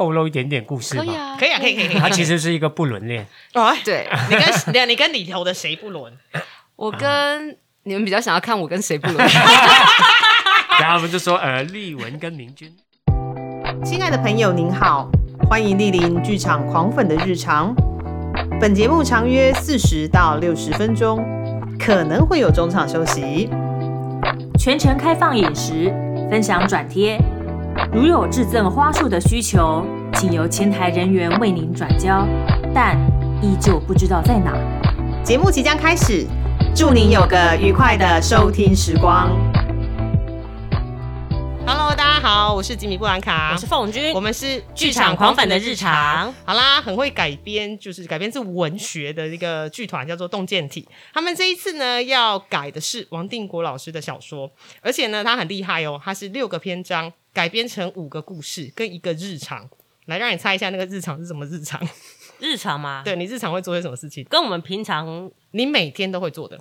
透露一点点故事吗？可以啊，可以啊，可以，可以，可以。它其实是一个不伦恋，哦，对你跟等下你跟里头的谁不伦？我跟你们比较想要看我跟谁不伦，然后我们就说呃，丽文跟明君。亲爱的朋友，您好，欢迎莅临剧场狂粉的日常。本节目长约四十到六十分钟，可能会有中场休息。全程开放饮食，分享转贴。如有致赠花束的需求，请由前台人员为您转交，但依旧不知道在哪。节目即将开始，祝您有个愉快的收听时光。Hello，大家好，我是吉米布兰卡，我是凤君，我们是剧场狂粉的日常。好啦，很会改编，就是改编自文学的一个剧团，叫做洞见体。他们这一次呢，要改的是王定国老师的小说，而且呢，他很厉害哦，他是六个篇章改编成五个故事跟一个日常。来，让你猜一下那个日常是什么日常？日常吗？对你日常会做些什么事情？跟我们平常你每天都会做的，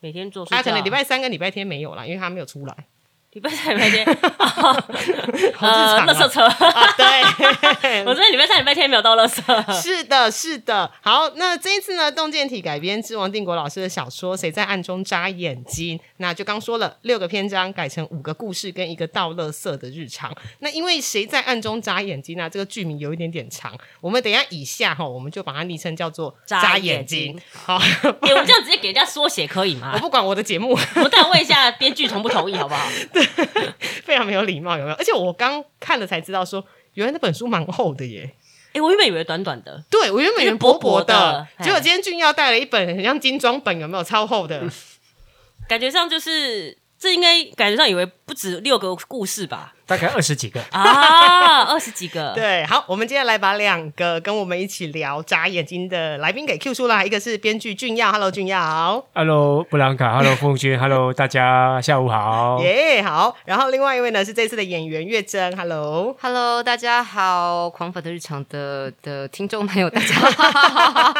每天做。他可能礼拜三跟礼拜天没有啦，因为他没有出来。礼拜三、礼拜天，呃，垃圾车啊，对，我昨天礼拜三、礼拜天没有到垃圾。是的，是的。好，那这一次呢，洞见体改编自王定国老师的小说《谁在暗中眨眼睛》，那就刚说了六个篇章改成五个故事跟一个倒垃圾的日常。那因为谁在暗中眨眼睛呢？这个剧名有一点点长，我们等一下以下哈，我们就把它昵称叫做眨眼睛。好，我们这样直接给人家缩写可以吗？我不管我的节目，我再问一下编剧同不同意，好不好？对，非常没有礼貌，有没有？而且我刚看了才知道，说原来那本书蛮厚的耶。哎，我原本以为短短的，对我原本以为薄薄的，薄结果今天俊耀带了一本很像精装本，有没有？超厚的，感觉上就是这应该感觉上以为不止六个故事吧。大概二十几个。啊，二十几个。对，好，我们接下来把两个跟我们一起聊眨眼睛的来宾给 Q 出来，一个是编剧俊耀，Hello 俊耀，Hello 布兰卡，Hello 凤君，Hello 大家下午好，耶好，然后另外一位呢是这次的演员月珍，Hello，Hello 大家好，狂粉的日常的的听众朋友大家好，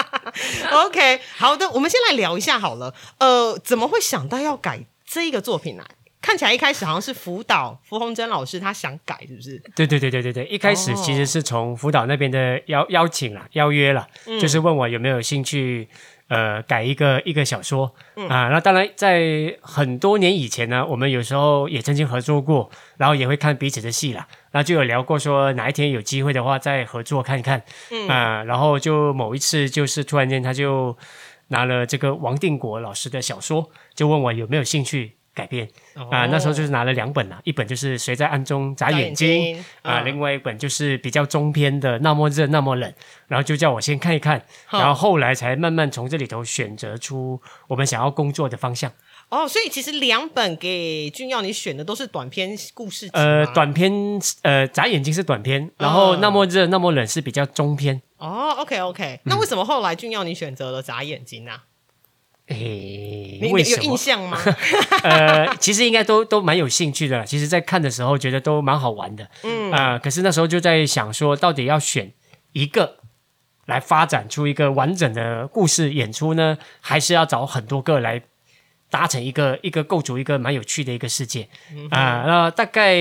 OK 好的，我们先来聊一下好了，呃，怎么会想到要改这一个作品呢？看起来一开始好像是辅导符红珍老师他想改，是不是？对对对对对对，一开始其实是从辅导那边的邀邀请了邀约了，就是问我有没有兴趣呃改一个一个小说啊。那当然在很多年以前呢，我们有时候也曾经合作过，然后也会看彼此的戏啦，那就有聊过说哪一天有机会的话再合作看看啊。然后就某一次就是突然间他就拿了这个王定国老师的小说，就问我有没有兴趣。改编啊，那时候就是拿了两本啦，一本就是谁在暗中眨眼睛啊，另外一本就是比较中篇的那么热那么冷，然后就叫我先看一看，然后后来才慢慢从这里头选择出我们想要工作的方向。哦，所以其实两本给俊耀你选的都是短篇故事呃，短篇呃眨眼睛是短篇，然后那么热那么冷是比较中篇。哦，OK OK，那为什么后来俊耀你选择了眨眼睛呢？诶，你有印象吗？呃，其实应该都都蛮有兴趣的。其实，在看的时候觉得都蛮好玩的。嗯啊，可是那时候就在想说，到底要选一个来发展出一个完整的故事演出呢，还是要找很多个来达成一个一个构筑一个蛮有趣的一个世界啊？那大概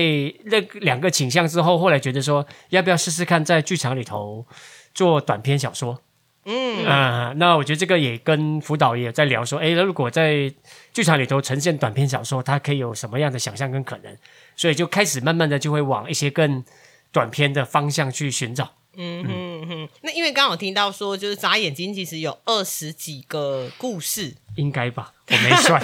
那两个倾向之后，后来觉得说，要不要试试看在剧场里头做短篇小说？嗯啊，那我觉得这个也跟辅导也在聊说，哎，如果在剧场里头呈现短篇小说，它可以有什么样的想象跟可能？所以就开始慢慢的就会往一些更短篇的方向去寻找。嗯哼哼，那因为刚好听到说，就是眨眼睛其实有二十几个故事，应该吧？我没算。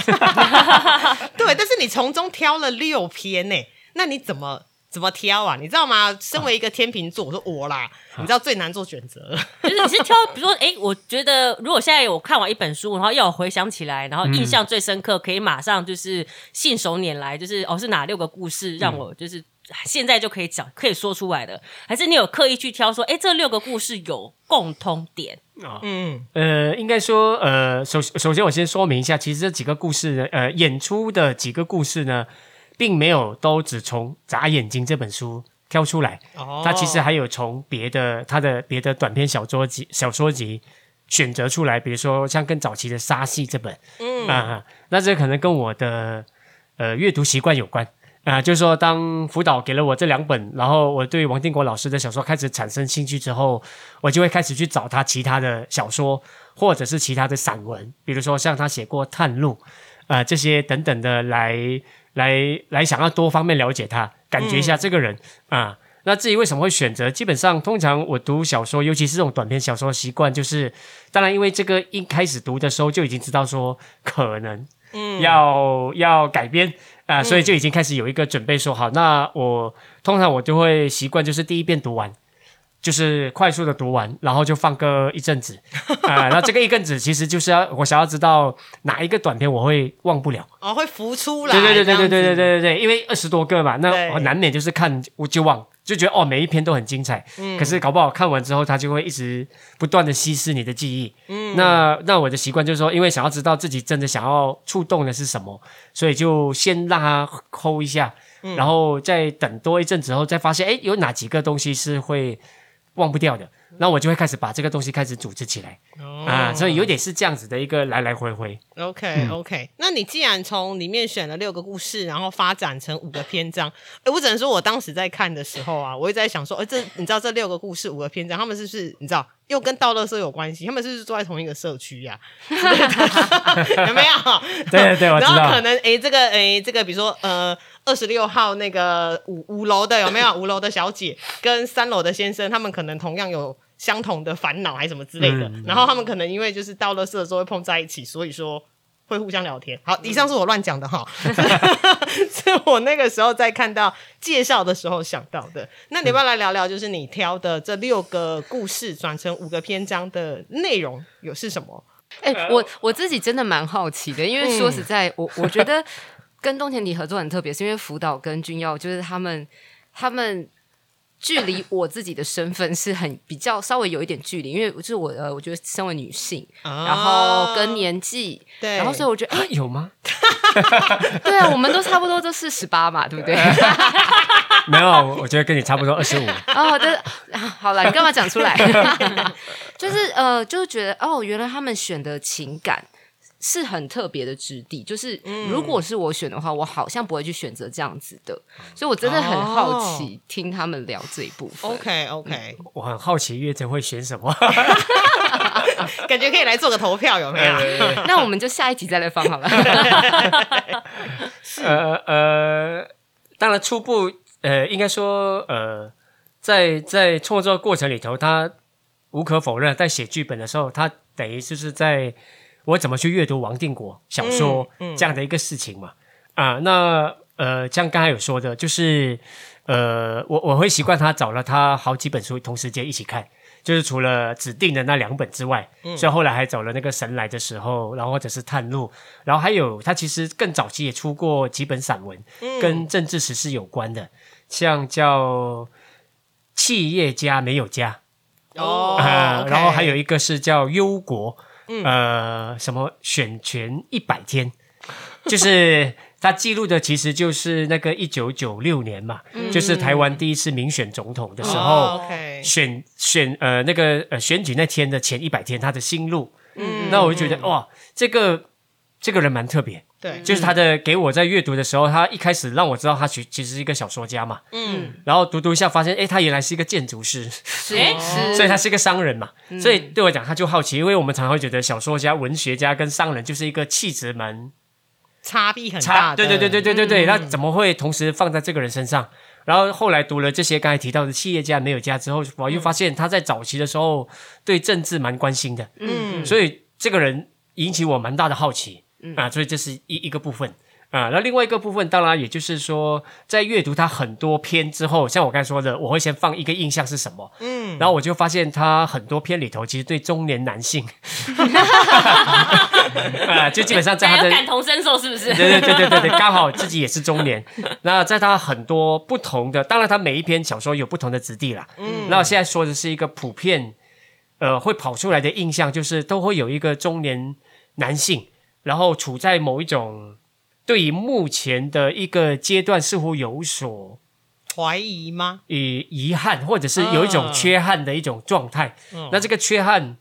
对，但是你从中挑了六篇呢，那你怎么？怎么挑啊？你知道吗？身为一个天秤座，我说我啦，你知道最难做选择，就是你是挑，比如说，哎，我觉得如果现在我看完一本书，然后要我回想起来，然后印象最深刻，可以马上就是信手拈来，就是哦，是哪六个故事让我就是现在就可以讲，可以说出来的，还是你有刻意去挑说，哎，这六个故事有共通点？啊？嗯，呃，应该说，呃，首首先我先说明一下，其实这几个故事呢，呃，演出的几个故事呢。并没有都只从《眨眼睛》这本书挑出来，它其实还有从别的它的别的短篇小说集小说集选择出来，比如说像更早期的《沙戏》这本，嗯。啊，那这可能跟我的呃阅读习惯有关啊、就是说，当辅导给了我这两本，然后我对王定国老师的小说开始产生兴趣之后，我就会开始去找他其他的小说，或者是其他的散文，比如说像他写过《探路》啊、这些等等的来来来想要多方面了解他，感觉一下这个人啊、那至于为什么会选择，基本上通常我读小说，尤其是这种短篇小说的习惯，就是当然因为这个一开始读的时候就已经知道说可能嗯。要要改编啊、所以就已经开始有一个准备说好，那我通常我就会习惯就是第一遍读完。就是快速的读完，然后就放个一阵子，啊、那这个一阵子其实就是要我想要知道哪一个短片我会忘不了，哦，会浮出来。对对对对对对对。对对，因为二十多个嘛，那我难免就是看我就忘，就觉得哦每一篇都很精彩，可是搞不好看完之后，它就会一直不断的稀释你的记忆。嗯，那那我的习惯就是说，因为想要知道自己真的想要触动的是什么，所以就先让它抠一下，然后再等多一阵子后，再发现哎有哪几个东西是会忘不掉的，那我就会开始把这个东西开始组织起来、啊，所以有点是这样子的一个来来回回。OK OK，、那你既然从里面选了六个故事，然后发展成五个篇章，哎，我只能说，我当时在看的时候啊，我一直在想说，哎，这你知道这六个故事五个篇章，他们是不是你知道又跟道乐社有关系？他们是不是住在同一个社区 呀、有没有？对对对我知道然后可能哎，这个哎，这个比如说呃。二十六号那个五五楼的有没有？五楼的小姐跟三楼的先生，他们可能同样有相同的烦恼，还是什么之类的。嗯然后他们可能因为就是到了社的时候会碰在一起，所以说会互相聊天。好，以上是我乱讲的哈，是我那个时候在看到介绍的时候想到的。那你要不要来聊聊，就是你挑的这六个故事转成五个篇章的内容有是什么？哎、我我自己真的蛮好奇的，因为说实在，我我觉得跟东田里合作很特别，是因为福岛跟君耀就是他们他们。距离我自己的身份是很比较稍微有一点距离，因为就是我呃，我觉得身为女性，然后跟年纪，对，然后所以我觉得，哎、啊有吗？对啊，我们都差不多都四十八嘛，对不对？没有，我我觉得跟你差不多，二十五。哦，对，啊好了，你干嘛讲出来？就是呃，就是觉得哦，原来他们选的情感是很特别的质地。就是如果是我选的话，我好像不会去选择这样子的，所以我真的很好奇听他们聊这一部分。OK OK，我很好奇月晨会选什么。感觉可以来做个投票，有没有？那我们就下一集再来放好了。呃呃，当然初步呃，应该说呃，在在创作过程里头，他无可否认，在写剧本的时候，他等于就是在我怎么去阅读王定国小说、这样的一个事情嘛。啊，那呃，像刚才有说的，就是呃，我我会习惯他找了他好几本书同时间一起看。就是除了指定的那两本之外，所以后来还找了那个神来的时候，然后或者是探路，然后还有他其实更早期也出过几本散文，跟政治史事有关的，像叫《企业家没有家》哦然后还有一个是叫《忧国》，呃，什么选权一百天，就是他记录的其实就是那个一九九六年嘛，就是台湾第一次民选总统的时候。选选呃那个呃选举那天的前一百天，他的心路，嗯，那我就觉得哇，这个这个人蛮特别，对，就是他的给我在阅读的时候，他一开始让我知道他其其实是一个小说家嘛，嗯，然后读读一下发现，哎，他原来是一个建筑师，是。哎是，所以他是一个商人嘛，所以对我讲他就好奇，因为我们常常会觉得小说家、文学家跟商人就是一个气质蛮差别很大对对对对对对对，那怎么会同时放在这个人身上？然后后来读了这些刚才提到的企业家没有家之后，我又发现他在早期的时候对政治蛮关心的，嗯，所以这个人引起我蛮大的好奇啊，所以这是一一个部分。啊，那另外一个部分，当然也就是说，在阅读他很多篇之后，像我刚才说的，我会先放一个印象是什么，嗯，然后我就发现他很多篇里头，其实对中年男性，啊，就基本上在他的感同身受，是不是？对对对对对对，刚好自己也是中年。那在他很多不同的，当然他每一篇小说有不同的质地啦。嗯，那我现在说的是一个普遍，呃，会跑出来的印象，就是都会有一个中年男性，然后处在某一种对于目前的一个阶段似乎有所怀疑吗？遗遗憾，或者是有一种啊缺憾的一种状态。嗯那这个缺憾，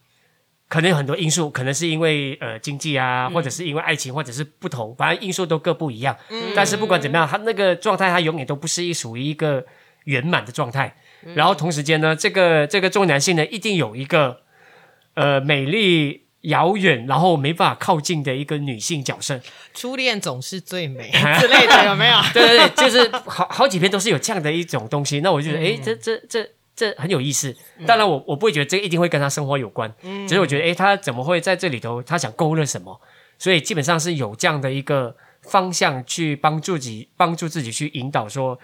可能有很多因素，可能是因为呃经济啊，或者是因为爱情，或者是不同，反正因素都各不一样。但是不管怎么样，他那个状态，他永远都不是一属于一个圆满的状态。然后同时间呢，这个这个重男性呢，一定有一个呃美丽遥远，然后没办法靠近的一个女性角色。初恋总是最美 之类的，有没有？对对对，就是好好几篇都是有这样的一种东西。那我就觉得，哎，这这这这很有意思。当然，我我不会觉得这一定会跟他生活有关，只是我觉得，哎，他怎么会在这里头？他想勾勒什么？所以基本上是有这样的一个方向去帮助自己，帮助自己去引导说。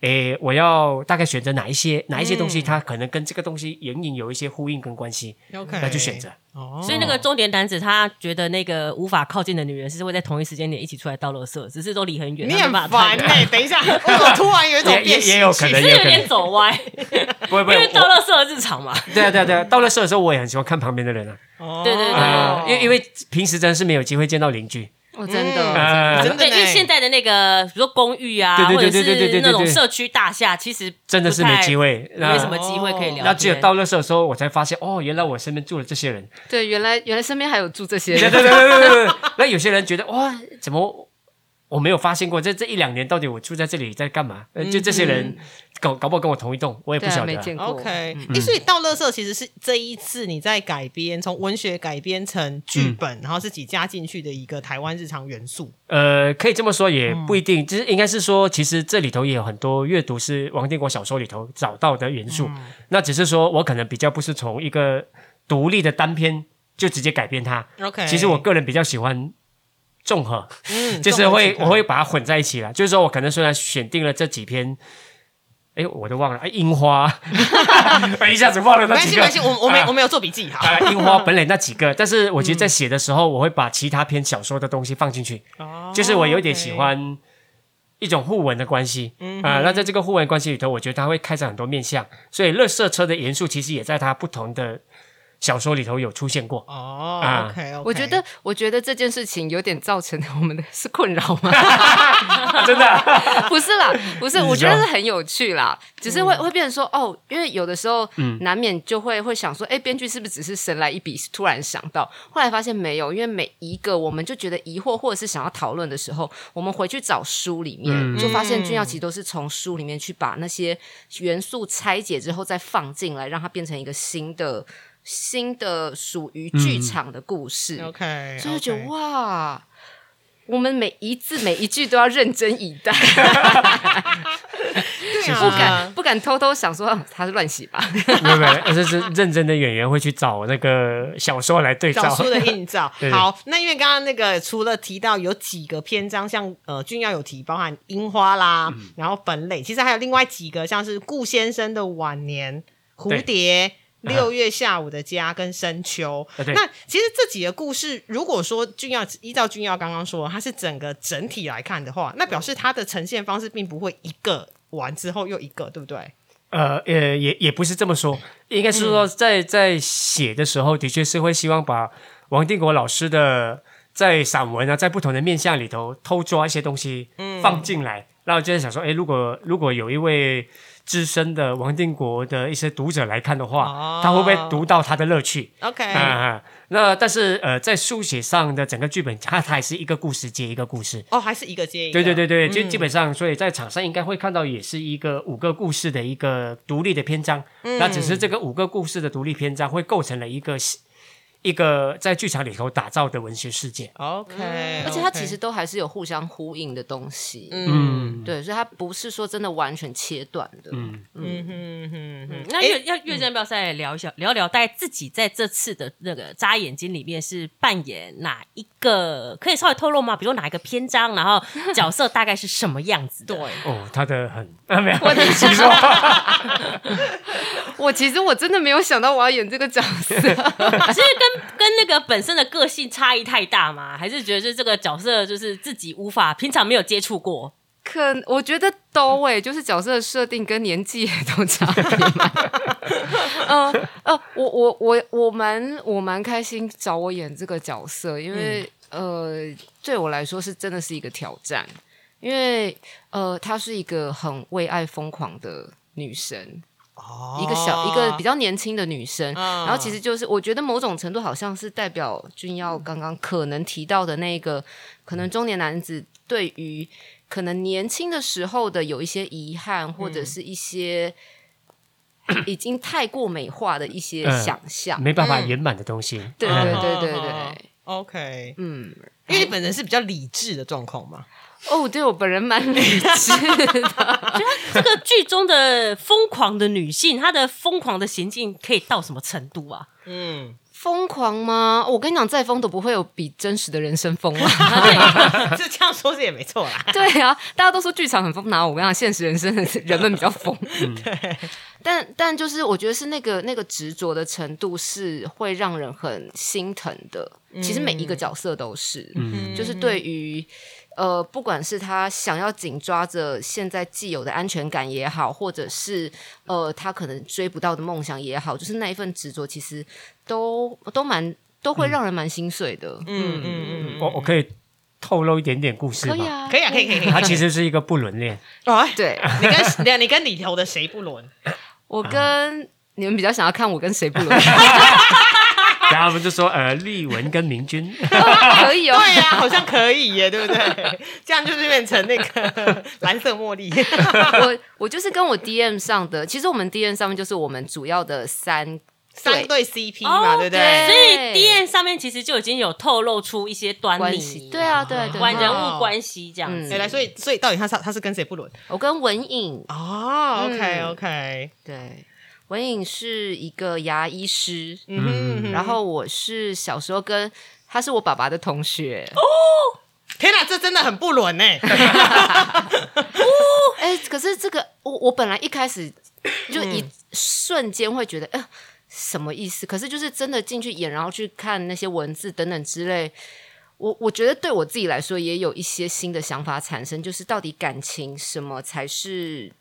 诶，我要大概选择哪一些哪一些东西，它可能跟这个东西隐隐有一些呼应跟关系，那就选择。哦，所以那个中年男子他觉得那个无法靠近的女人是会在同一时间点一起出来倒垃圾，只是都离很远。你很烦哎！等一下，我突然有一种 变也有可能有点走歪，不会不会，因为倒垃圾的日常嘛。对啊对啊对啊，倒垃圾的时候我也很喜欢看旁边的人啊。哦，对对对，因为因为平时真的是没有机会见到邻居。哦，真的，真的，因为现在的那个，比如说公寓啊，或者是那种社区大厦，其实真的是没机会，没什么机会可以聊。那只有到那时候的时候，我才发现，哦，原来我身边住了这些人。对，原来原来身边还有住这些人。对对对对对对。那有些人觉得，哇，怎么？我没有发现过，这这一两年到底我住在这里在干嘛？就这些人搞搞不好跟我同一栋，我也不晓得。OK，哎，所以倒乐色其实是这一次你在改编，从文学改编成剧本，然后自己加进去的一个台湾日常元素。呃，可以这么说，也不一定，就是应该是说，其实这里头也有很多阅读是王定国小说里头找到的元素。那只是说我可能比较不是从一个独立的单篇就直接改编它。OK，其实我个人比较喜欢。综合，嗯，就是会我会把它混在一起了。就是说我可能虽然选定了这几篇，哎，我都忘了，哎，樱花，一下子忘了那几个。没关系，我我没我没有做笔记哈。樱花本来那几个，但是我觉得在写的时候，我会把其他篇小说的东西放进去。哦，就是我有点喜欢一种互文的关系啊。那在这个互文关系里头，我觉得它会开展很多面向。所以，乐色车的元素其实也在它不同的。小说里头有出现过。哦，OK，我觉得，我觉得这件事情有点造成我们的是困扰吗？真的？不是啦，不是，我觉得是很有趣啦，只是会会变成说哦，因为有的时候难免就会会想说，哎，编剧是不是只是神来一笔，突然想到，后来发现没有，因为每一个我们就觉得疑惑或者是想要讨论的时候，我们回去找书里面，就发现君耀其实都是从书里面去把那些元素拆解之后再放进来，让它变成一个新的。新的属于剧场的故事，OK，所以就觉得哇，我们每一字每一句都要认真以待，不敢不敢偷偷想说他是乱写吧？没有没有，这是认真的演员会去找那个小说来对照。书的映照。好，那因为刚刚那个除了提到有几个篇章，像呃君耀有提，包含樱花啦，然后本垒，其实还有另外几个，像是顾先生的晚年蝴蝶。六月下午的家跟深秋，那其实这几个故事，如果说君耀依照君耀刚刚说，它是整个整体来看的话，那表示它的呈现方式并不会一个完之后又一个，对不对？呃呃，也也不是这么说，应该是说在在写的时候，的确是会希望把王定国老师的在散文啊，在不同的面相里头偷抓一些东西放进来，然后就是想说，哎，如果如果有一位。资深的王定国的一些读者来看的话，他会不会读到他的乐趣？OK，啊，那但是呃，在书写上的整个剧本，它还是一个故事接一个故事。哦，还是一个接一个。对对对对，就基本上，所以在场上应该会看到，也是一个五个故事的一个独立的篇章。那只是这个五个故事的独立篇章，会构成了一个。一个在剧场里头打造的文学世界，OK，而且它其实都还是有互相呼应的东西，嗯，对，所以它不是说真的完全切断的，嗯。嗯。嗯嗯。那月要月正要再聊一下，聊聊大概自己在这次的那个扎眼睛里面是扮演哪一个？可以稍微透露吗？比如哪一个篇章，然后角色大概是什么样子？对，哦，他的很 没有，我其实 我其实我真的没有想到我要演这个角色，其实跟。跟那个本身的个性差异太大吗？还是觉得是这个角色就是自己无法平常没有接触过？可我觉得都诶，就是角色的设定跟年纪也都差。嗯 呃，我我我我蛮我蛮开心找我演这个角色，因为呃对我来说是真的是一个挑战，因为呃她是一个很为爱疯狂的女神。哦一个小一个比较年轻的女生，嗯。然后其实就是我觉得某种程度好像是代表君耀刚刚可能提到的那个，可能中年男子对于可能年轻的时候的有一些遗憾，或者是一些已经太过美化的一些嗯想象。没办法圆满的东西。对嗯。对对对哦对，OK，嗯，因为你本人是比较理智的状况嘛。哦，对我本人蛮理智的，这个剧中的疯狂的女性，她的疯狂的行径可以到什么程度啊？嗯，疯狂吗？我跟你讲，再疯都不会有比真实的人生疯了！是这样说是也没错啦。对啊，大家都说剧场很疯，哪有我跟你讲，现实人生的人们比较疯。对，但但就是我觉得是那个那个执着的程度是会让人很心疼的。其实每一个角色都是，就是对于。呃，不管是他想要紧抓着现在既有的安全感也好，或者是呃他可能追不到的梦想也好，就是那一份执着，其实都都蛮都会让人蛮心碎的。嗯嗯嗯我我可以透露一点点故事吗？可以啊，可以啊，可以可以可以。它其实是一个不伦恋，哦，哎对，你跟你跟里头的谁不伦？我跟你们比较想要看我跟谁不伦，然后我们就说呃，丽文跟明君，可以哦。对呀、好像可以耶，对不对？这样就是变成那个蓝色茉莉。我我就是跟我 DM 上的，其实我们 DM 上面就是我们主要的三三对 CP 嘛，哦对不对？对所以 D N 上面其实就已经有透露出一些端倪关系，，对啊，对对。关人哦物关系这样子。哎，来，所以所以到底他是他是跟谁不伦？我跟文颖，哦，OK 嗯 OK，对，文颖是一个牙医师，嗯然后我是小时候跟他是我爸爸的同学，哦天哪，这真的很不伦呢。哎，可是这个我我本来一开始就一瞬间会觉得，呃，什么意思？可是就是真的进去演，然后去看那些文字等等之类，我我觉得对我自己来说也有一些新的想法产生，就是到底感情什么才是？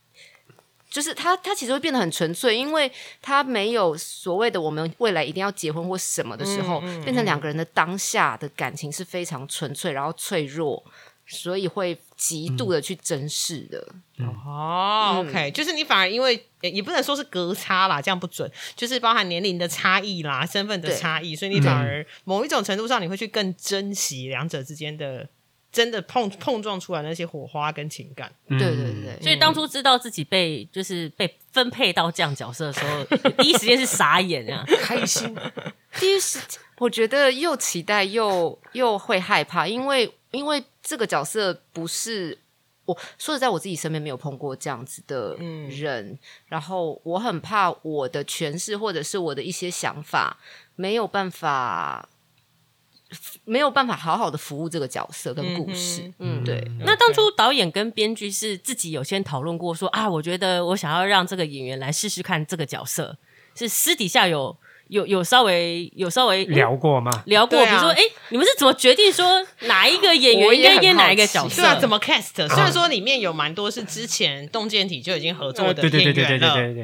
就是他，他其实会变得很纯粹，因为他没有所谓的我们未来一定要结婚或什么的时候，变成两个人的当下的感情是非常纯粹，然后脆弱，所以会极度的去珍视的。哦，OK，就是你反而因为也也不能说是隔差啦，这样不准，就是包含年龄的差异啦、身份的差异，所以你反而某一种程度上你会去更珍惜两者之间的真的碰碰撞出来那些火花跟情感。对对对，所以当初知道自己被就是被分配到这样角色的时候，第一时间是傻眼啊！开心。第一时我觉得又期待又又会害怕，因为因为这个角色不是我说实在，我自己身边没有碰过这样子的人，然后我很怕我的诠释或者是我的一些想法没有办法。没有办法好好的服务这个角色跟故事，嗯，对，那当初导演跟编剧是自己有先讨论过说啊，我觉得我想要让这个演员来试试看这个角色，是私底下有有有稍微有稍微聊过吗？聊过，啊。比如说，哎，你们是怎么决定说哪一个演员 应该演哪一个角色？对啊，怎么 cast？虽然说里面有蛮多是之前洞见体就已经合作的对对对对。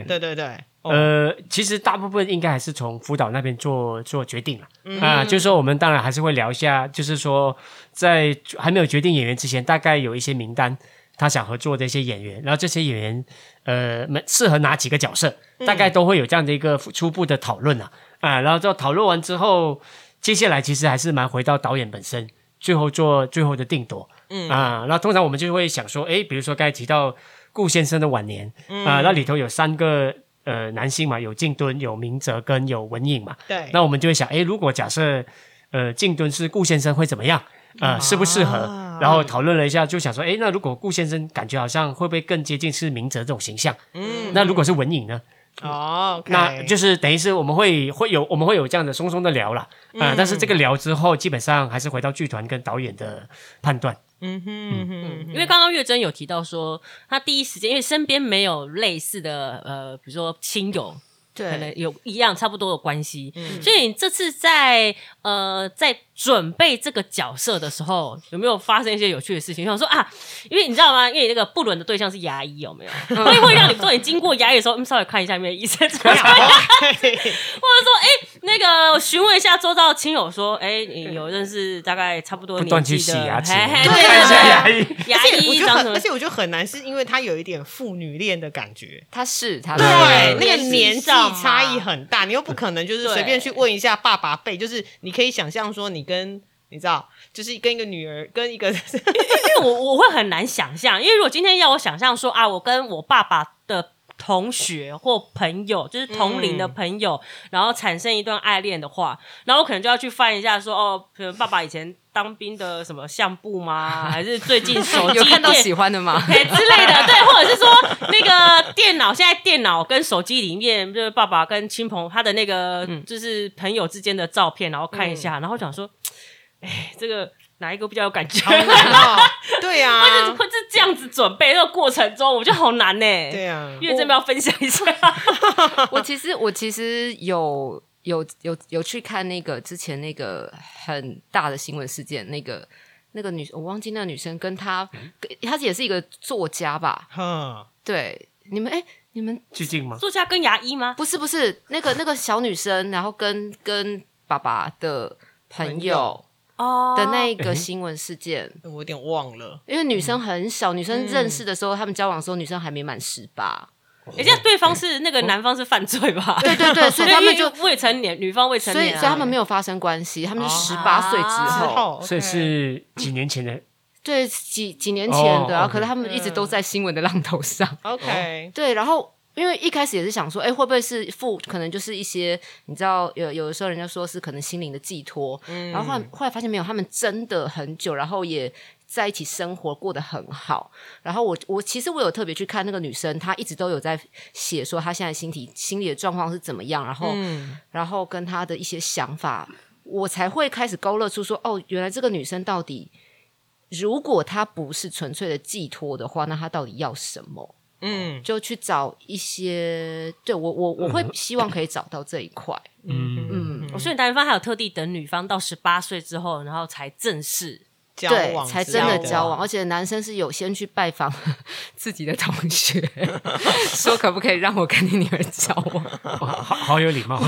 对对对，哦。呃，其实大部分应该还是从辅导那边做做决定了嗯。啊、就是说我们当然还是会聊一下，就是说在还没有决定演员之前，大概有一些名单，他想合作的一些演员，然后这些演员呃们适合哪几个角色，嗯。大概都会有这样的一个初步的讨论啊。啊，然后就讨论完之后，接下来其实还是蛮回到导演本身，最后做最后的定夺，嗯。啊，那通常我们就会想说，诶，比如说刚才提到顾先生的晚年啊，那里头有三个。呃，男性嘛，有静敦、有明哲跟有文颖嘛。对，那我们就会想，诶，如果假设呃静敦是顾先生会怎么样？啊、适不适合？啊然后讨论了一下，就想说，诶，那如果顾先生感觉好像会不会更接近是明哲这种形象？嗯，那如果是文颖呢？哦那就是等于是我们会会有我们会有这样的松松的聊啦。啊、但是这个聊之后，基本上还是回到剧团跟导演的判断。嗯哼嗯哼，因为刚刚月珍有提到说，他第一时间因为身边没有类似的呃，比如说亲友，可能对，有一样差不多的关系，所以你这次在呃在准备这个角色的时候，有没有发生一些有趣的事情？想说啊，因为你知道吗？因为你那个不伦的对象是牙医，有没有？所以会让你做你经过牙医的时候，嗯，稍微看一下有没有医生，或者说，哎、那个询问一下周遭的亲友，说，哎、你有认识大概差不多年纪的洗牙齿嘿嘿对对看一下牙医，牙而且我医长什么觉得很，而？且我觉得很难，是因为他有一点父女恋的感觉。他是他对，是那个年年纪差异很大，你又不可能就是随便去问一下爸爸辈，就是你可以想象说你跟你知道，就是跟一个女儿跟一个因为我我会很难想象，因为如果今天要我想象说啊，我跟我爸爸的同学或朋友，就是同龄的朋友，然后产生一段爱恋的话，然后我可能就要去翻一下说哦，可能爸爸以前当兵的什么相簿吗？还是最近手机有看到电喜欢的吗？嘿之类的，对，或者是说那个电脑，现在电脑跟手机里面，就是爸爸跟亲朋他的那个就是朋友之间的照片，然后看一下，然后想说，哎，这个哪一个比较有感觉？好难哦。对呀、或者会是这样子准备那个过程中，我觉得好难呢。对呀、因为这边要分享一下，我其实我其实有有有有去看那个之前那个很大的新闻事件，那个那个女我忘记那个女生跟她，跟她也是一个作家吧？哼，对，你们哎，你们最近吗？作家跟牙医吗？不是不是那个那个小女生，然后跟跟爸爸的朋友哦。的那一个新闻事件，我有点忘了。因为女生很小，女生认识的时候，他们交往的时候，女生还没满十八。人家对方是那个男方是犯罪吧？对对对，所以他们就未成年，女方未成年所以所以他们没有发生关系，他们是十哦。八岁之之后。所以是几年前的，对，几几年前的，哦然后可是他们一直都在新闻的浪头上。OK，对，然后因为一开始也是想说，哎，会不会是父，可能就是一些你知道，有有的时候人家说是可能心灵的寄托，然后后来后来发现没有，他们真的很久，然后也。在一起生活过得很好，然后我我其实我有特别去看那个女生，她一直都有在写说她现在心体心理的状况是怎么样，然后、然后跟她的一些想法，我才会开始勾勒出说，哦，原来这个女生到底如果她不是纯粹的寄托的话，那她到底要什么？嗯就去找一些，对我我我会希望可以找到这一块。嗯嗯，哦所以男方还有特地等女方到十八岁之后，然后才正式。交对，往才真的交往，而且男生是有先去拜访 自己的同学，说可不可以让我跟你女儿交往，好 好有礼貌。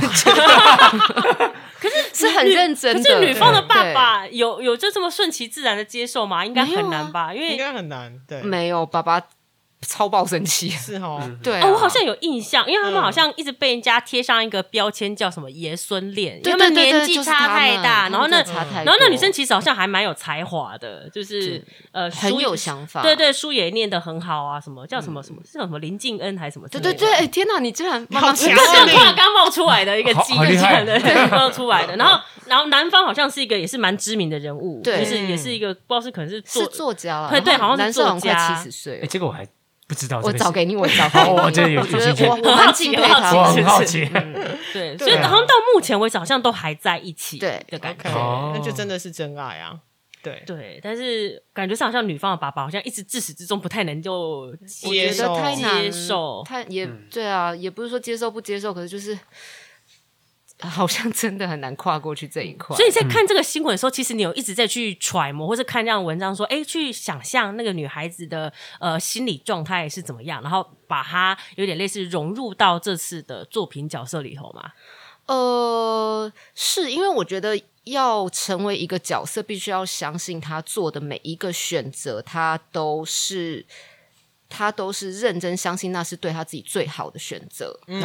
可是是很认真可的。是女方的爸爸有有就这么顺其自然的接受吗？应该很难吧？因为应该很难。对，没有爸爸超爆生气，是哦。对啊、哦，我好像有印象，因为他们嗯。好像一直被人家贴上一个标签，叫什么爷孙恋，因为年纪差太大，然后那然后那女生其实好像还蛮有才华的，就是呃很书有想法。对对，书也念得很好啊，什么叫什么什么是叫什么林敬恩还是什么？对对对，哎天哪，你居然好强这哦是突然刚冒出来的一个好记好厉害的，对，冒出来的。然后，然后男方好像是一个也是蛮知名的人物，对。就是也是一个不知道是可能是是作家了，对对好像是作家。七十岁哎，了。这个我还不知道。我找给你，我找给，你。我真的有我觉得有兴趣。我我很敬佩他我，很好奇。对，所以啊好像到目前为止好像都还在一起，对的感觉那就真的是真爱啊。对，对，但是感觉上好像女方的爸爸好像一直自始至终不太能就我接觉得受太难接受太也对啊，也不是说接受不接受，可是就是好像真的很难跨过去这一块。所以在看这个新闻的时候，其实你有一直在去揣摩，或者看这样文章说，哎，去想象那个女孩子的呃心理状态是怎么样，然后把它有点类似融入到这次的作品角色里头嘛。呃，是因为我觉得要成为一个角色，必须要相信他做的每一个选择，他都是他都是认真相信那是对他自己最好的选择。嗯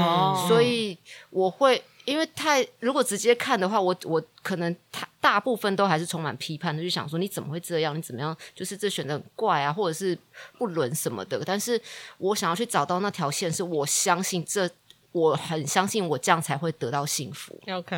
所以我会因为太如果直接看的话，我我可能他大部分都还是充满批判的，就想说你怎么会这样？你怎么样？就是这选择很怪啊，或者是不伦什么的。但是我想要去找到那条线，是我相信这，我很相信我这样才会得到幸福。OK，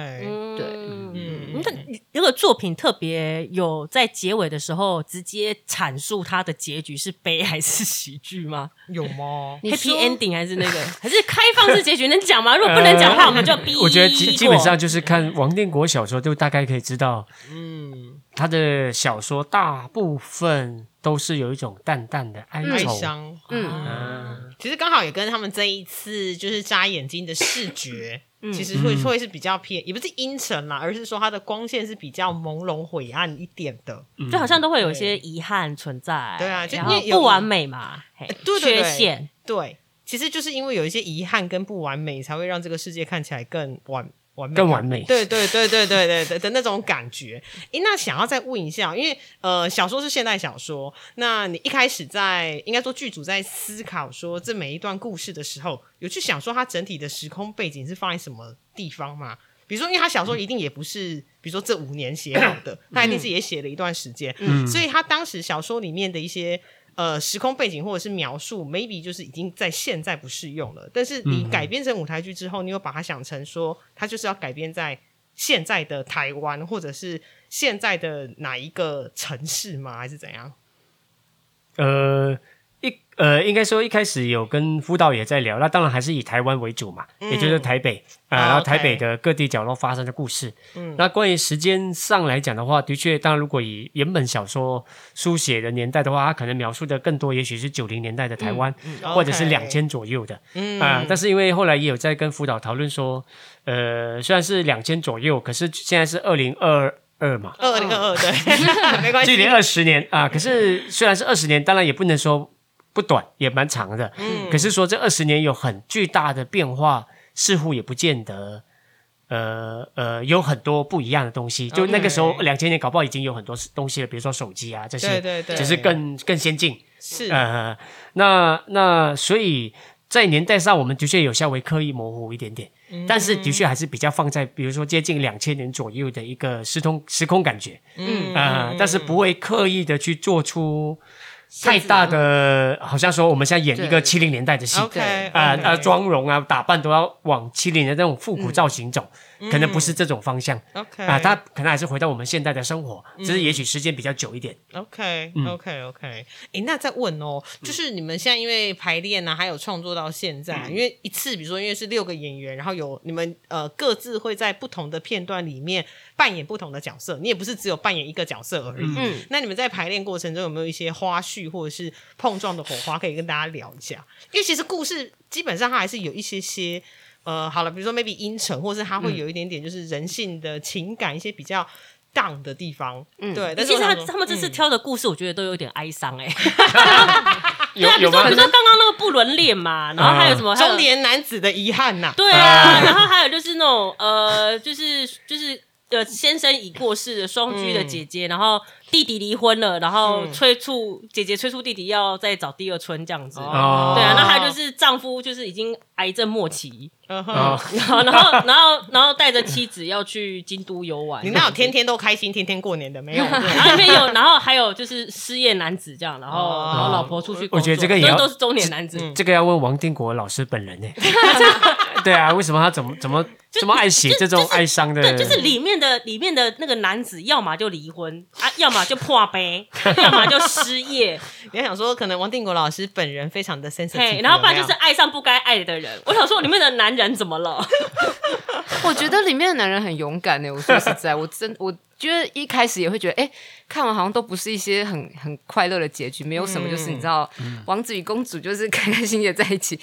对嗯，那这个作品特别有在结尾的时候直接阐述它的结局是悲还是喜剧吗有吗？？Happy ending 还是那个还是开放式结局？能讲吗？如果不能讲的话，我们就逼。呃我觉得基基本上就是看王定国小说，就大概可以知道，嗯，他的小说大部分都是有一种淡淡的哀。伤。嗯，嗯，其实刚好也跟他们这一次就是扎眼睛的视觉其实会会是比较偏，也不是阴沉啦，而是说它的光线是比较朦胧晦暗一点的。就好像都会有一些遗憾存在，对啊就然后因为不完美嘛，嘿对对对。缺陷，对，其实就是因为有一些遗憾跟不完美，才会让这个世界看起来更完完美，更完美对对对对对对对的那种感觉。诶，那想要再问一下，因为呃，小说是现代小说，那你一开始在应该说剧组在思考说这每一段故事的时候，有去想说它整体的时空背景是放在什么地方吗？比如说，因为他小说一定也不是，比如说这五年写好的，他一定是也写了一段时间，所以他当时小说里面的一些呃时空背景或者是描述，maybe 就是已经在现在不适用了。但是你改编成舞台剧之后，你又把它想成说，它就是要改编在现在的台湾，或者是现在的哪一个城市吗？还是怎样？呃，一呃，应该说一开始有跟辅导也在聊，那当然还是以台湾为主嘛，也就是台北啊、啊然后台北的各地角落发生的故事。嗯，那关于时间上来讲的话，的确，当然如果以原本小说书写的年代的话，它可能描述的更多，也许是九零年代的台湾，或者是两千左右的。嗯。啊、但是因为后来也有在跟辅导讨论说，呃，虽然是两千左右，可是现在是二零二二嘛，二零二二对，没关系，距离二十年啊，可是虽然是二十年，当然也不能说不短，也蛮长的。嗯可是说这二十年有很巨大的变化，似乎也不见得。呃呃，有很多不一样的东西。就那个时候两千年搞不好已经有很多东西了，比如说手机啊这些，对对对，只是更更先进。是呃，那那所以在年代上，我们的确有稍微刻意模糊一点点，嗯但是的确还是比较放在比如说接近两千年左右的一个时空时空感觉。嗯啊、但是不会刻意的去做出太大的，好像说我们现在演一个对。七零年代的戏，啊啊、妆容啊打扮都要往七零年代那种复古造型走，可能不是这种方向 OK 啊、他可能还是回到我们现在的生活，只是也许时间比较久一点。OK 嗯 OK OK，诶，那再问哦，就是你们现在因为排练呢，还有创作到现在，嗯因为一次，比如说因为是六个演员，然后有你们呃各自会在不同的片段里面扮演不同的角色，你也不是只有扮演一个角色而已。嗯那你们在排练过程中有没有一些花絮或者是碰撞的火花可以跟大家聊一下？因为其实故事基本上它还是有一些些。呃，好了，比如说 maybe 阴沉，或是他会有一点点就是人性的情感，一些比较 down 的地方，嗯对。但是其实他他们这次挑的故事，我觉得都有点哀伤哎。有对啊，比如说有吗比如？说刚刚那个不伦恋嘛，然后还有什么还有中年男子的遗憾呐、对啊，然后还有就是那种呃，就是就是呃，先生已过世的双居的姐姐，然后弟弟离婚了，然后嗯催促姐姐催促弟弟要再找第二春这样子。哦对啊，那还有就是丈夫就是已经癌症末期，嗯哼哦，然后然后然后然后带着妻子要去京都游玩。你那有天天都开心、天天过年的没有？然后里面有，然后还有就是失业男子这样，然后、哦然后老婆出去工作，我觉得这个也都是中年男子。这个要问王定国老师本人呢。对啊，为什么他怎么怎么这么爱写这种哀伤的？对，就是里面的里面的那个男子，要么就离婚啊，要么就破杯，要么就失业，你要想说，可能王定国老师本人非常的 sensitive，嘿，然后不然就是爱上不该爱的人。我想说，里面的男人怎么了？我觉得里面的男人很勇敢呢。我说实在，我真我觉得一开始也会觉得，哎，看完好像都不是一些很很快乐的结局，没有什么，就是你知道，王子与公主就是开开心心的在一起，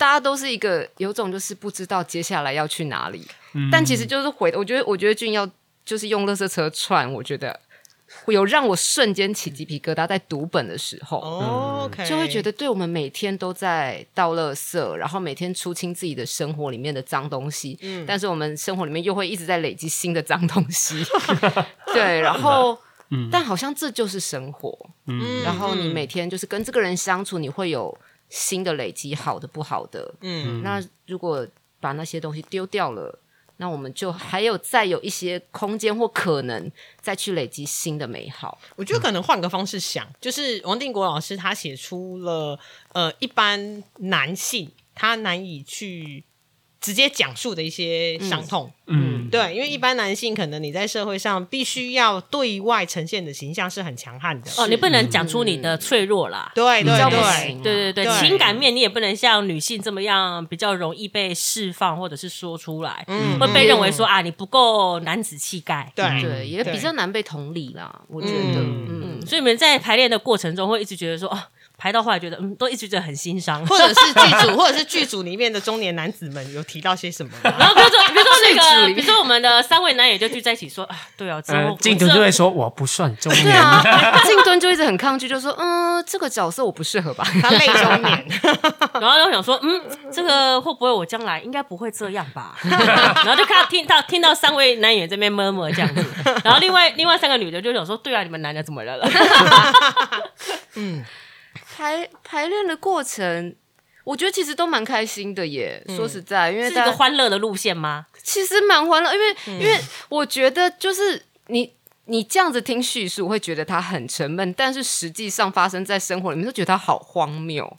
大家都是一个有种就是不知道接下来要去哪里，但其实就是回，我觉得我觉得俊要就是用乐色车串，我觉得有让我瞬间起鸡皮疙瘩，在读本的时候。就会觉得，对我们每天都在倒垃圾，然后每天出清自己的生活里面的脏东西，嗯。但是我们生活里面又会一直在累积新的脏东西，对，然后，但好像这就是生活，嗯。然后你每天就是跟这个人相处，你会有新的累积，好的不好的，嗯那如果把那些东西丢掉了。那我们就还有再有一些空间或可能再去累积新的美好。我觉得可能换个方式想，就是王定国老师他写出了呃一般男性他难以去直接讲述的一些伤痛。嗯，对，因为一般男性可能你在社会上必须要对外呈现的形象是很强悍的。哦，你不能讲出你的脆弱啦。对对对。行，对对对，对。情感面你也不能像女性这么样比较容易被释放或者是说出来，嗯。会被认为说啊你不够男子气概。对。对，也比对。较难被同理啦，我觉得。嗯。嗯，所以你们在排练的过程中会一直觉得说，哦，排到后来觉得嗯，都一直觉得很心伤。或者是剧组，或者是剧组里面的中年男子们有提到些什么？然后比如说，比如说那个，比如说我们的三位男演就聚在一起说啊，对啊，之后呃，静敦就会说我不算中对年，啊，静敦就一直很抗拒，就说嗯，这个角色我不适合吧。他类中年，然后就想说，嗯，这个会不会我将来应该不会这样吧？然后就看到听到听到三位男演员这边摸摸这样子，然后另外另外三个女的就想说，对啊，你们男的怎么了了？排排练的过程，我觉得其实都蛮开心的耶。说实在，因为是一个欢乐的路线吗？其实蛮欢乐，因为、因为我觉得就是你你这样子听叙述，会觉得它很沉闷，但是实际上发生在生活里面，就觉得它好荒谬，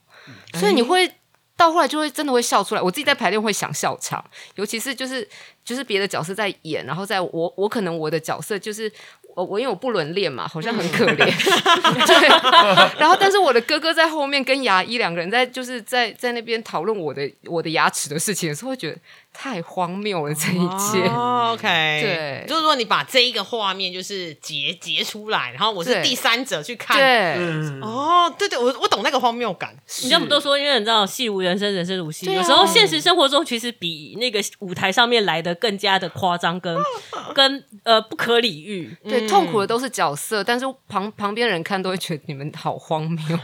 所以你会。到后来就会真的会笑出来，我自己在排练会想笑场，尤其是就是就是别的角色在演，然后在我我可能我的角色就是我我因为我不伦恋嘛，好像很可怜，对，然后但是我的哥哥在后面跟牙医两个人在就是在在那边讨论我的我的牙齿的事情的时候，会觉得太荒谬了这一切。哦，OK，对。就是说你把这一个画面就是截截出来，然后我是第三者去看，对，哦，对对，我我懂那个荒谬感，你这么都说，因为你知道戏如人生，人生如戏，啊。有时候现实生活中其实比那个舞台上面来的更加的夸张，跟 跟呃不可理喻。对，痛苦的都是角色，但是旁旁边人看都会觉得你们好荒谬，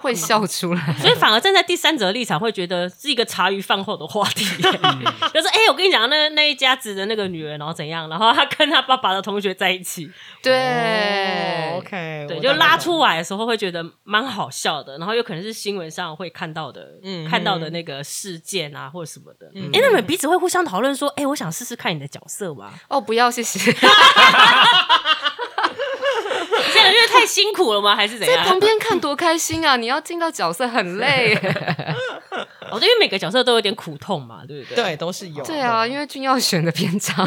会笑出来。所以反而站在第三者的立场，会觉得是一个茶余饭后的话题，就是哎、我跟你讲，那那一家子的那个女人，然后怎样，然后她跟她爸爸的同学在一起，对、哦，OK，对，就拉出来的时候会觉得蛮好笑的，然后有可能是新闻上会看到的，嗯看到的那个事件啊或者什么的。哎、那你们彼此会互相讨论说，哎、我想试试看你的角色吗？哦，不要，谢谢。这样因为太辛苦了吗？还是怎在样？旁边看多开心啊！你要进到角色很累。哦，对，因为每个角色都有点苦痛嘛，对不对？对，都是有，对啊，因为君耀选的篇章，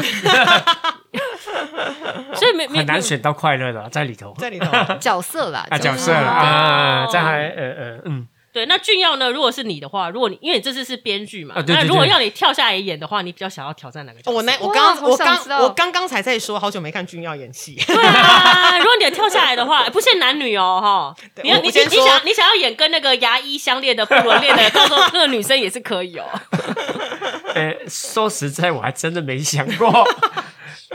所以没没很难选到快乐的啊在里头。在里头，角色啦，啊，角色对。啊，这还呃呃嗯，对，那俊耀呢？如果是你的话，如果你因为你这次是编剧嘛，啊对对那如果要你跳下来演的话，你比较想要挑战哪个角色？哦我那我刚我刚我刚刚才在说，好久没看俊耀演戏，对啊，如果你跳下来的话，不限男女哦，哈，你要你你想你想要演跟那个牙医相恋的不伦恋的，到时候那个女生也是可以哦。呃，说实在，我还真的没想过，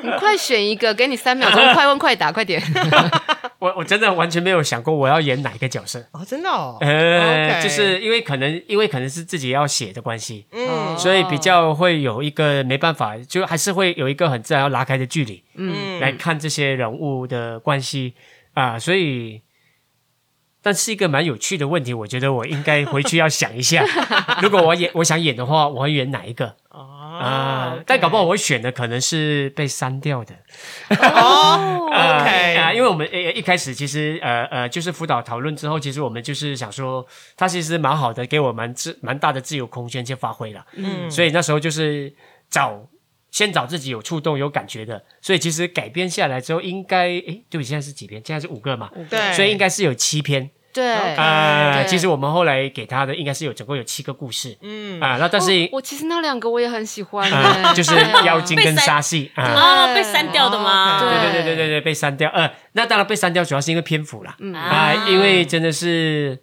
你快选一个，给你三秒钟，快问快答，快点。我我真的完全没有想过我要演哪一个角色。哦，真的哦，呃 OK 就是因为可能因为可能是自己要写的关系，嗯所以比较会有一个没办法，就还是会有一个很自然要拉开的距离，嗯来看这些人物的关系啊，所以。但是一个蛮有趣的问题，我觉得我应该回去要想一下。如果我演，我想演的话，我会演哪一个啊啊？但搞不好我选的可能是被删掉的。哦 啊，OK，啊，因为我们呃一开始其实呃呃就是辅导讨论之后，其实我们就是想说，他其实蛮好的，给我蛮自蛮大的自由空间去发挥了。嗯所以那时候就是找先找自己有触动、有感觉的。所以其实改编下来之后，应该诶，对不起，现在是几篇？现在是五个嘛，对，所以应该是有七篇。对，啊、对其实我们后来给他的应该是有总共有七个故事。嗯啊，那但是哦我其实那两个我也很喜欢就是妖精跟沙戏啊。哦，被删掉的吗？哦对对对对对对，被删掉。呃，那当然被删掉，主要是因为篇幅啦。嗯啊、因为真的是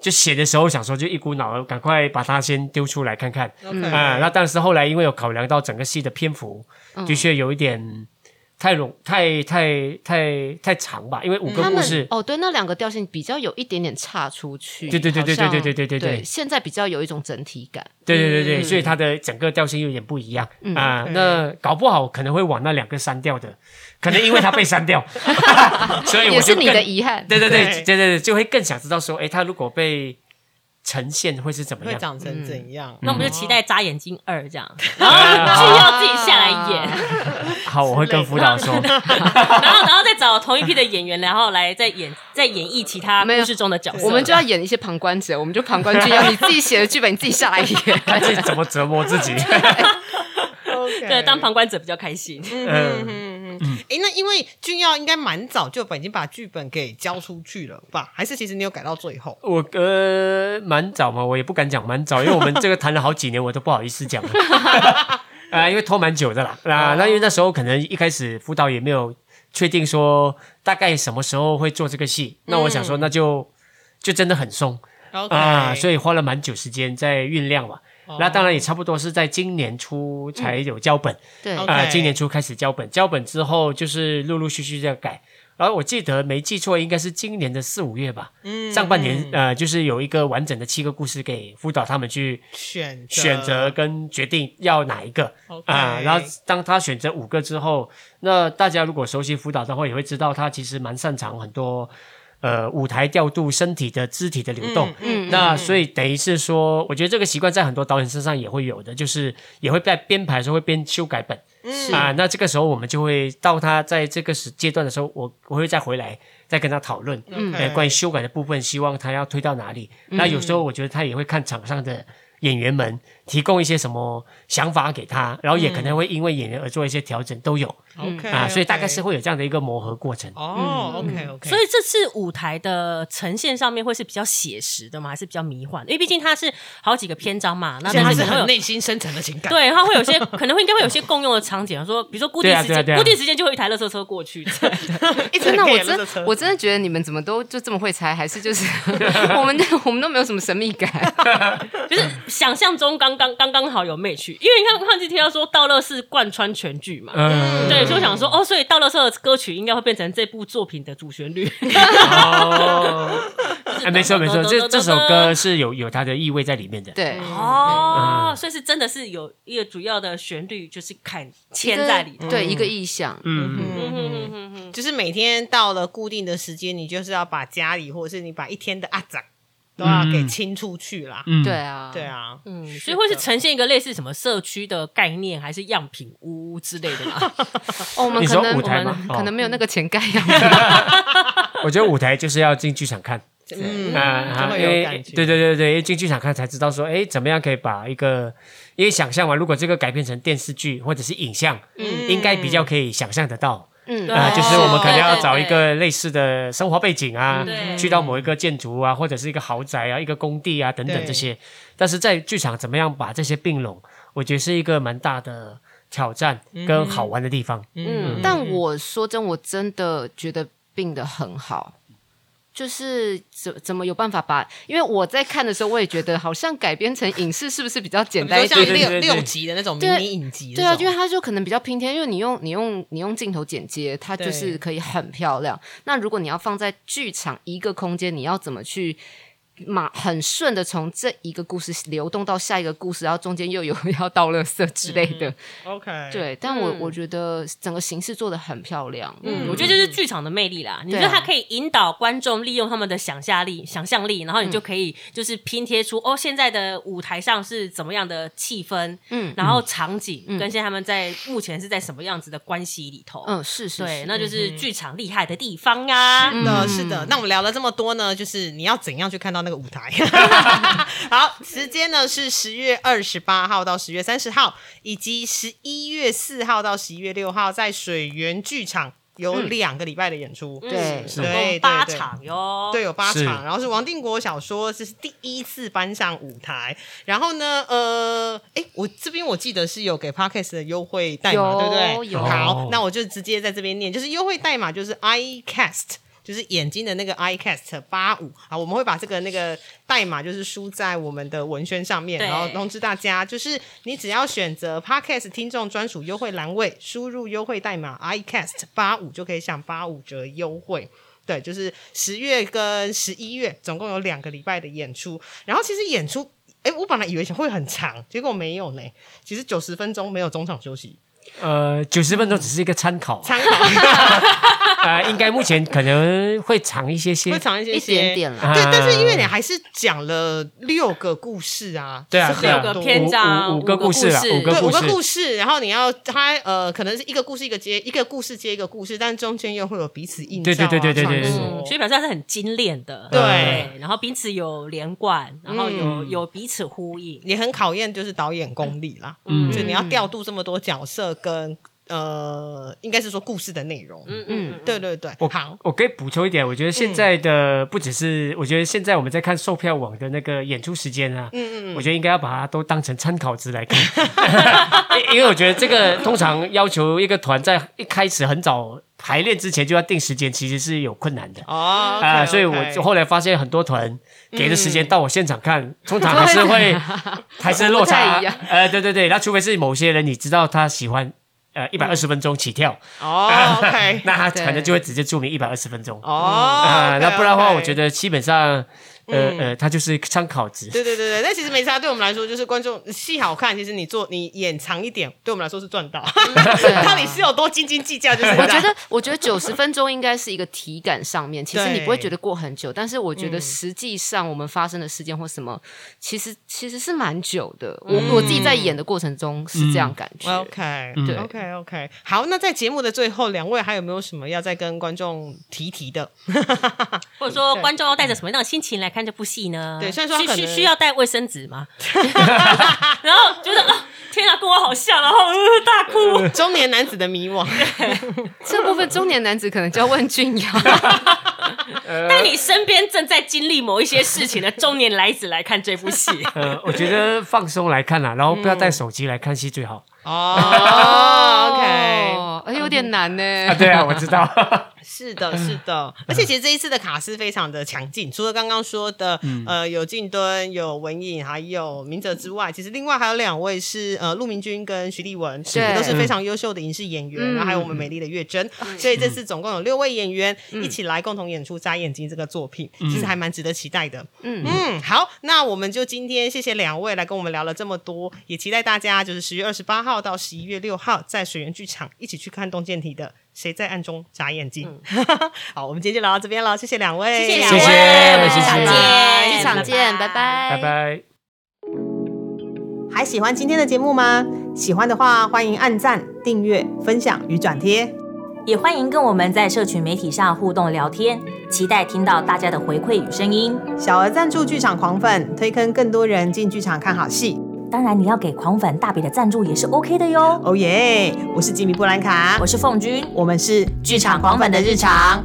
就写的时候想说，就一股脑儿赶快把它先丢出来看看。啊、那但是后来因为有考量到整个戏的篇幅，嗯的确有一点太冗太太太太长吧，因为五个故事。们。哦，对，那两个调性比较有一点点差出去，对对对对对对对对对对，现在比较有一种整体感，对对对对，嗯所以它的整个调性有点不一样嗯啊、那搞不好可能会往那两个删掉的，可能因为它被删掉，所以我也是你的遗憾。对对对对。对对对，就会更想知道说，哎，他如果被呈现会是怎么样？会长成怎样？那我们就期待扎眼睛二这样，然后俊耀自己下来演，好，我会跟辅导说，然后然后再找同一批的演员，然后来再演再演绎其他没有故事中的角色。我们就要演一些旁观者，我们就旁观君耀，你自己写的剧本，你自己下来演。看自己怎么折磨自己。对当旁观者比较开心。嗯嗯嗯嗯，哎，那因为俊耀应该蛮早就把已经把剧本给交出去了吧？还是其实你有改到最后？我呃蛮早嘛，我也不敢讲蛮早，因为我们这个谈了好几年，我都不好意思讲 了。啊、因为拖蛮久的啦。啊、那因为那时候可能一开始辅导也没有确定说大概什么时候会做这个戏，那我想说那就就真的很松啊，所以花了蛮久时间在酝酿嘛。哦那当然也差不多是在今年初才有交本啊，今年初开始交本，交本之后就是陆陆续续在改。然后我记得没记错，应该是今年的四五月吧，嗯上半年呃，就是有一个完整的七个故事给辅导他们去选选择跟决定要哪一个。OK 啊、然后当他选择五个之后，那大家如果熟悉辅导的话，也会知道他其实蛮擅长很多呃舞台调度身体的肢体的流动。嗯那所以等于是说，我觉得这个习惯在很多导演身上也会有的，就是也会在编排的时候会边修改本嗯啊、那这个时候我们就会到他在这个时阶段的时候，我我会再回来再跟他讨论，嗯呃，关于修改的部分，希望他要推到哪里。那有时候我觉得他也会看场上的演员们提供一些什么想法给他，然后也可能会因为演员而做一些调整，都有 OK 啊，所以大概是会有这样的一个磨合过程。哦，OK OK，所以这次舞台的呈现上面会是比较写实的吗？还是比较迷幻？因为毕竟它是好几个篇章嘛，那它是很但是可能会有内心深层的情感。对，它会有些 可能会应该会有些共用的场景，说比如说固定时间，固定时间就会一台垃圾车过去，真的，我真我真的觉得你们怎么都就这么会猜，还是就是我们 我们都没有什么神秘感。就是想象中刚刚刚刚好有 match。因为你看上次提到说道乐是贯穿全剧嘛，嗯，对，所以我想说哦，所以道乐社的歌曲应该会变成这部作品的主旋律。哦，哎，没错没错，这这首歌是有有它的意味在里面的。对，哦，所以是真的是有一个主要的旋律，就是看牵在里头。对一个意象。嗯，嗯嗯嗯嗯嗯就是每天到了固定的时间，你就是要把家里或者是你把一天的阿长都要给清出去啦。嗯对啊，对啊，嗯，所以会是呈现一个类似什么社区的概念，还是样品屋之类的吗？哦，我们你说可能我舞台吗哦们可能没有那个钱盖样。我觉得舞台就是要进剧场看。嗯，因为。对对对对，因为进剧场看才知道说，哎，怎么样可以把一个，因为想象嘛，如果这个改编成电视剧或者是影像，嗯应该比较可以想象得到。嗯。对。啊、就是我们可能要找一个类似的生活背景啊，对。去到某一个建筑啊，或者是一个豪宅啊、一个工地啊等等这些。但是在剧场怎么样把这些并拢，我觉得是一个蛮大的挑战跟好玩的地方。嗯，但我说真，我真的觉得并得很好。就是怎怎么有办法把？因为我在看的时候，我也觉得好像改编成影视是不是比较简单一点？像六六集的那种迷对你影集对啊，因为它就可能比较拼贴，因为你用你用你用镜头剪接，它就是可以很漂亮。那如果你要放在剧场一个空间，你要怎么去马很顺的从这一个故事流动到下一个故事，然后中间又有 要倒垃圾之类的。OK，对，但我、我觉得整个形式做的很漂亮。嗯，我觉得这是剧场的魅力啦。你觉得它可以引导观众利用他们的想象力、想象力，然后你就可以就是拼贴出、哦，现在的舞台上是怎么样的气氛，嗯然后场景、跟现在他们在目前是在什么样子的关系里头。嗯，是是对，是那就是剧场厉害的地方啊。是的，是的。那我们聊了这么多呢，就是你要怎样去看到那个舞台？好，时间呢是十月二十八号到十月三十号，以及十一月四号到十一月六号，在水源剧场有两个礼拜的演出。对总共对对八场哟。对，有八场，然后是王定国小说，这是第一次搬上舞台。然后呢，呃，哎，我这边我记得是有给 Podcast 的优惠代码，对不对？有好哦，那我就直接在这边念，就是优惠代码就是 iCast。就是眼睛的那个 iCast 八五啊，我们会把这个那个代码就是输在我们的文宣上面，然后通知大家，就是你只要选择 Podcast 听众专属优惠栏位，输入优惠代码 iCast 八五就可以享八五折优惠。对，就是十月跟十一月总共有两个礼拜的演出，然后其实演出，哎，我本来以为会很长，结果没有呢。其实九十分钟没有中场休息，呃，九十分钟只是一个参考，参考。呃，应该目前可能会长一些些。会。长一些一些点点啦。啊对，但是因为你还是讲了六个故事啊，对啊六个篇章，五五个故事啦故五个对，五个故事，然后你要它呃，可能是一个故事一个接一个故事接一个故事，但中间又会有彼此映照、啊、对对对对所以表示它是很精炼的，对。然后彼此有连贯，然后有、嗯。有彼此呼应，也很考验就是导演功力啦，嗯。就你要调度这么多角色跟呃，应该是说故事的内容，嗯嗯，对对对，我好，我可以补充一点，我觉得现在的不只是，我觉得现在我们在看售票网的那个演出时间啊，嗯嗯我觉得应该要把它都当成参考值来看，因因为我觉得这个通常要求一个团在一开始很早排练之前就要定时间，其实是有困难的。哦啊、所以我就后来发现很多团给的时间到我现场看，通常还是会还是落差。呃，对对对，那除非是某些人你知道他喜欢呃一百二十分钟起跳，哦，OK，那他对可能就会直接注明一百二十分钟。哦，啊、那不然的话，我觉得。得基本上呃嗯呃，它就是参考值。对对对对，但其实没差，对我们来说就是观众戏好看，其实你做你演长一点，对我们来说是赚到。到底是有多斤斤计较？就是 我觉得，我觉得九十分钟应该是一个体感上面，其实你不会觉得过很久，但是我觉得嗯实际上我们发生的事件或什么，其实其实是蛮久的。我我自己在演的过程中是这样感觉。OK，对 OK OK，好，那在节目的最后，两位还有没有什么要再跟观众提提的？或者说观众要带着什么样的心情来看这部戏呢？对虽然说需需需要带卫生纸吗？然后觉得啊，天啊，跟我好像，然后、呃、大哭。中年男子的迷惘，这部分中年男子可能就要问俊瑶，带你身边正在经历某一些事情的中年男子来看这部戏。呃，我觉得放松来看啦，然后不要带手机来看戏最好。哦，OK，哦，哎有点难呢。啊，对啊，我知道。是的，是的，而且其实这一次的卡斯非常的强劲，除了刚刚说的，呃，有静敦、有文颖，还有明哲之外，其实另外还有两位是呃陆明君跟徐立文，都是非常优秀的影视演员，嗯然后还有我们美丽的月珍，所以这次总共有六位演员一起来共同演出《眨眼睛》这个作品，其实还蛮值得期待的。嗯嗯，好，那我们就今天谢谢两位来跟我们聊了这么多，也期待大家就是十月二十八号到十一月六号在水源剧场一起去看洞见体的《谁在暗中眨眼睛》好，我们今天就聊到这边了，谢谢两位，谢谢两谢谢位，我们剧谢谢场见，剧场见，拜拜，拜。拜。还喜欢今天的节目吗？喜欢的话，欢迎按赞、订阅、分享与转贴。也欢迎跟我们在社群媒体上互动聊天，期待听到大家的回馈与声音。小额赞助剧场狂粉，推坑更多人进剧场看好戏。当然，你要给狂粉大笔的赞助也是 OK 的哟。哦耶！我是吉米布兰卡，我是凤君，我们是剧场狂粉的日常。